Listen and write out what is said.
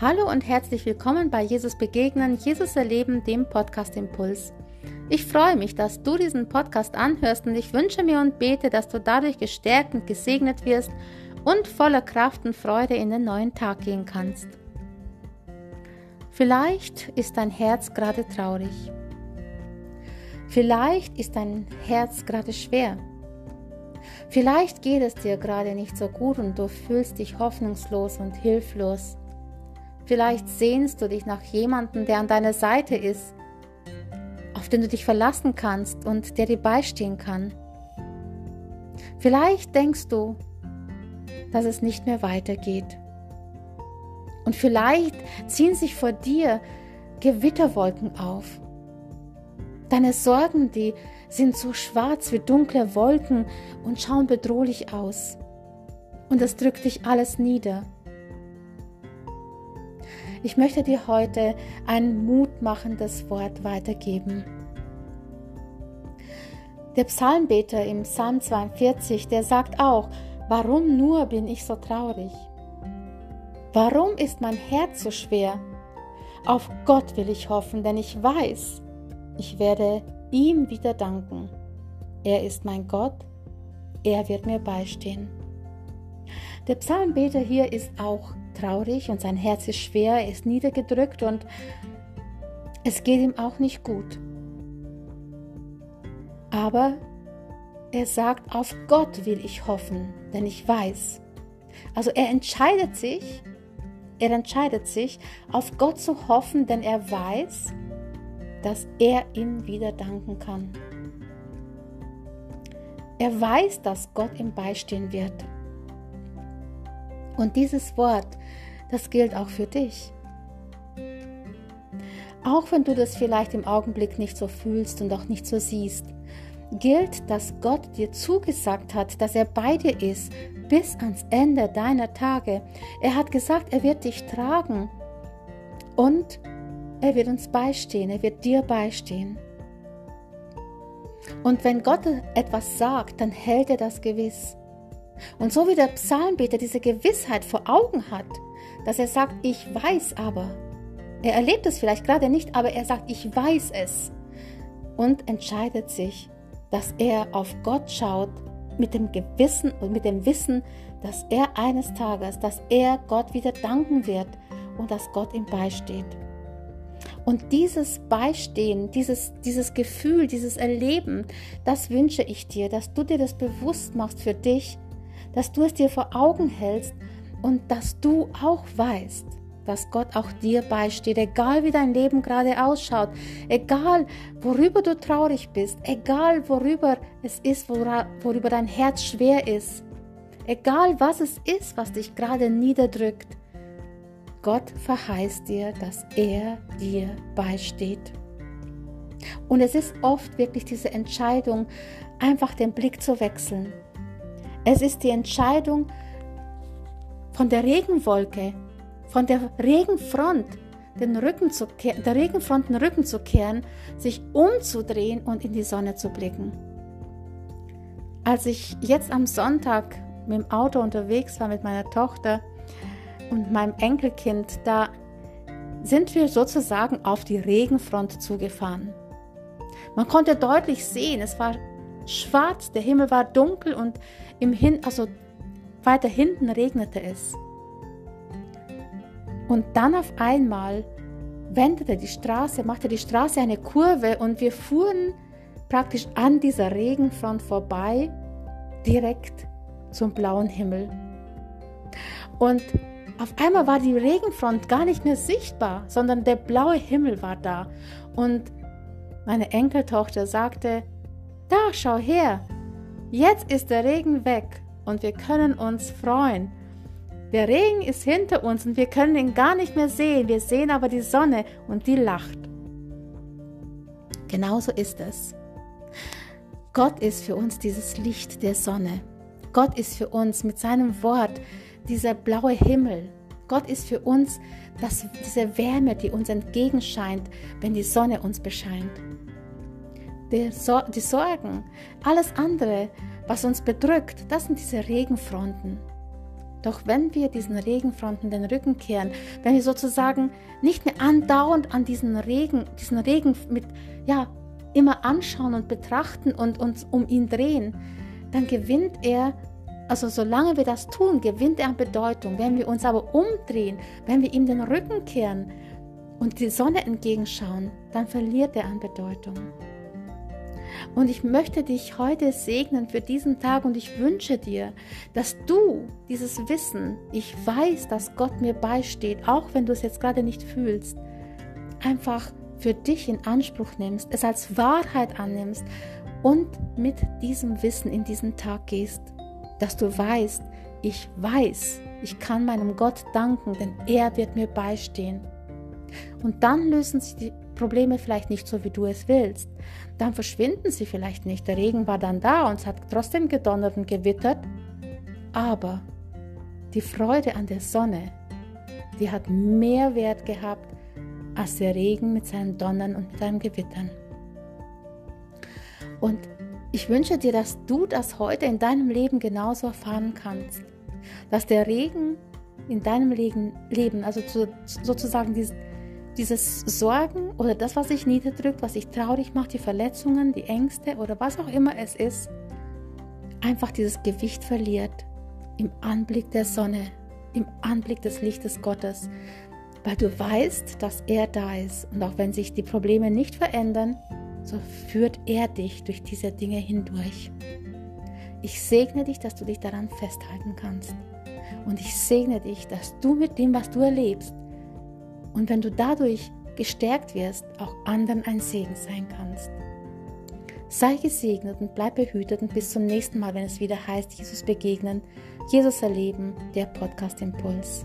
Hallo und herzlich willkommen bei Jesus Begegnen, Jesus Erleben, dem Podcast Impuls. Ich freue mich, dass du diesen Podcast anhörst und ich wünsche mir und bete, dass du dadurch gestärkt und gesegnet wirst und voller Kraft und Freude in den neuen Tag gehen kannst. Vielleicht ist dein Herz gerade traurig. Vielleicht ist dein Herz gerade schwer. Vielleicht geht es dir gerade nicht so gut und du fühlst dich hoffnungslos und hilflos. Vielleicht sehnst du dich nach jemandem, der an deiner Seite ist, auf den du dich verlassen kannst und der dir beistehen kann. Vielleicht denkst du, dass es nicht mehr weitergeht. Und vielleicht ziehen sich vor dir Gewitterwolken auf. Deine Sorgen, die sind so schwarz wie dunkle Wolken und schauen bedrohlich aus. Und es drückt dich alles nieder. Ich möchte dir heute ein mutmachendes Wort weitergeben. Der Psalmbeter im Psalm 42, der sagt auch, warum nur bin ich so traurig? Warum ist mein Herz so schwer? Auf Gott will ich hoffen, denn ich weiß, ich werde ihm wieder danken. Er ist mein Gott, er wird mir beistehen. Der Psalmbeter hier ist auch traurig und sein Herz ist schwer, er ist niedergedrückt und es geht ihm auch nicht gut. Aber er sagt, auf Gott will ich hoffen, denn ich weiß. Also er entscheidet sich, er entscheidet sich, auf Gott zu hoffen, denn er weiß, dass er ihm wieder danken kann. Er weiß, dass Gott ihm beistehen wird. Und dieses Wort, das gilt auch für dich. Auch wenn du das vielleicht im Augenblick nicht so fühlst und auch nicht so siehst, gilt, dass Gott dir zugesagt hat, dass er bei dir ist bis ans Ende deiner Tage. Er hat gesagt, er wird dich tragen und er wird uns beistehen, er wird dir beistehen. Und wenn Gott etwas sagt, dann hält er das gewiss. Und so wie der Psalmbeter diese Gewissheit vor Augen hat, dass er sagt, ich weiß aber, er erlebt es vielleicht gerade nicht, aber er sagt, ich weiß es und entscheidet sich, dass er auf Gott schaut mit dem Gewissen und mit dem Wissen, dass er eines Tages, dass er Gott wieder danken wird und dass Gott ihm beisteht. Und dieses Beistehen, dieses, dieses Gefühl, dieses Erleben, das wünsche ich dir, dass du dir das bewusst machst für dich dass du es dir vor Augen hältst und dass du auch weißt, dass Gott auch dir beisteht, egal wie dein Leben gerade ausschaut, egal worüber du traurig bist, egal worüber es ist, worüber dein Herz schwer ist, egal was es ist, was dich gerade niederdrückt. Gott verheißt dir, dass er dir beisteht. Und es ist oft wirklich diese Entscheidung, einfach den Blick zu wechseln es ist die Entscheidung von der Regenwolke, von der Regenfront, den Rücken zu der Regenfront den Rücken zu kehren, sich umzudrehen und in die Sonne zu blicken. Als ich jetzt am Sonntag mit dem Auto unterwegs war mit meiner Tochter und meinem Enkelkind, da sind wir sozusagen auf die Regenfront zugefahren. Man konnte deutlich sehen, es war schwarz, der Himmel war dunkel und im Hin also weiter hinten regnete es. Und dann auf einmal wendete die Straße, machte die Straße eine Kurve und wir fuhren praktisch an dieser Regenfront vorbei, direkt zum blauen Himmel. Und auf einmal war die Regenfront gar nicht mehr sichtbar, sondern der blaue Himmel war da. Und meine Enkeltochter sagte, da, schau her, jetzt ist der Regen weg und wir können uns freuen. Der Regen ist hinter uns und wir können ihn gar nicht mehr sehen. Wir sehen aber die Sonne und die lacht. Genauso ist es. Gott ist für uns dieses Licht der Sonne. Gott ist für uns mit seinem Wort dieser blaue Himmel. Gott ist für uns das, diese Wärme, die uns entgegenscheint, wenn die Sonne uns bescheint die, Sor die Sorgen, alles andere, was uns bedrückt, das sind diese Regenfronten. Doch wenn wir diesen Regenfronten den Rücken kehren, wenn wir sozusagen nicht mehr andauernd an diesen Regen, diesen Regen mit, ja, immer anschauen und betrachten und uns um ihn drehen, dann gewinnt er, also solange wir das tun, gewinnt er an Bedeutung. Wenn wir uns aber umdrehen, wenn wir ihm den Rücken kehren und die Sonne entgegenschauen, dann verliert er an Bedeutung. Und ich möchte dich heute segnen für diesen Tag und ich wünsche dir, dass du dieses Wissen, ich weiß, dass Gott mir beisteht, auch wenn du es jetzt gerade nicht fühlst, einfach für dich in Anspruch nimmst, es als Wahrheit annimmst und mit diesem Wissen in diesen Tag gehst, dass du weißt, ich weiß, ich kann meinem Gott danken, denn er wird mir beistehen. Und dann lösen sich die Probleme vielleicht nicht so, wie du es willst. Dann verschwinden sie vielleicht nicht. Der Regen war dann da und es hat trotzdem gedonnert und gewittert. Aber die Freude an der Sonne, die hat mehr Wert gehabt als der Regen mit seinen Donnern und mit seinem Gewittern. Und ich wünsche dir, dass du das heute in deinem Leben genauso erfahren kannst. Dass der Regen in deinem Leben, also sozusagen dieses dieses Sorgen oder das, was sich niederdrückt, was sich traurig macht, die Verletzungen, die Ängste oder was auch immer es ist, einfach dieses Gewicht verliert im Anblick der Sonne, im Anblick des Lichtes Gottes, weil du weißt, dass er da ist und auch wenn sich die Probleme nicht verändern, so führt er dich durch diese Dinge hindurch. Ich segne dich, dass du dich daran festhalten kannst. Und ich segne dich, dass du mit dem, was du erlebst, und wenn du dadurch gestärkt wirst, auch anderen ein Segen sein kannst. Sei gesegnet und bleib behütet und bis zum nächsten Mal, wenn es wieder heißt, Jesus begegnen, Jesus erleben, der Podcast Impuls.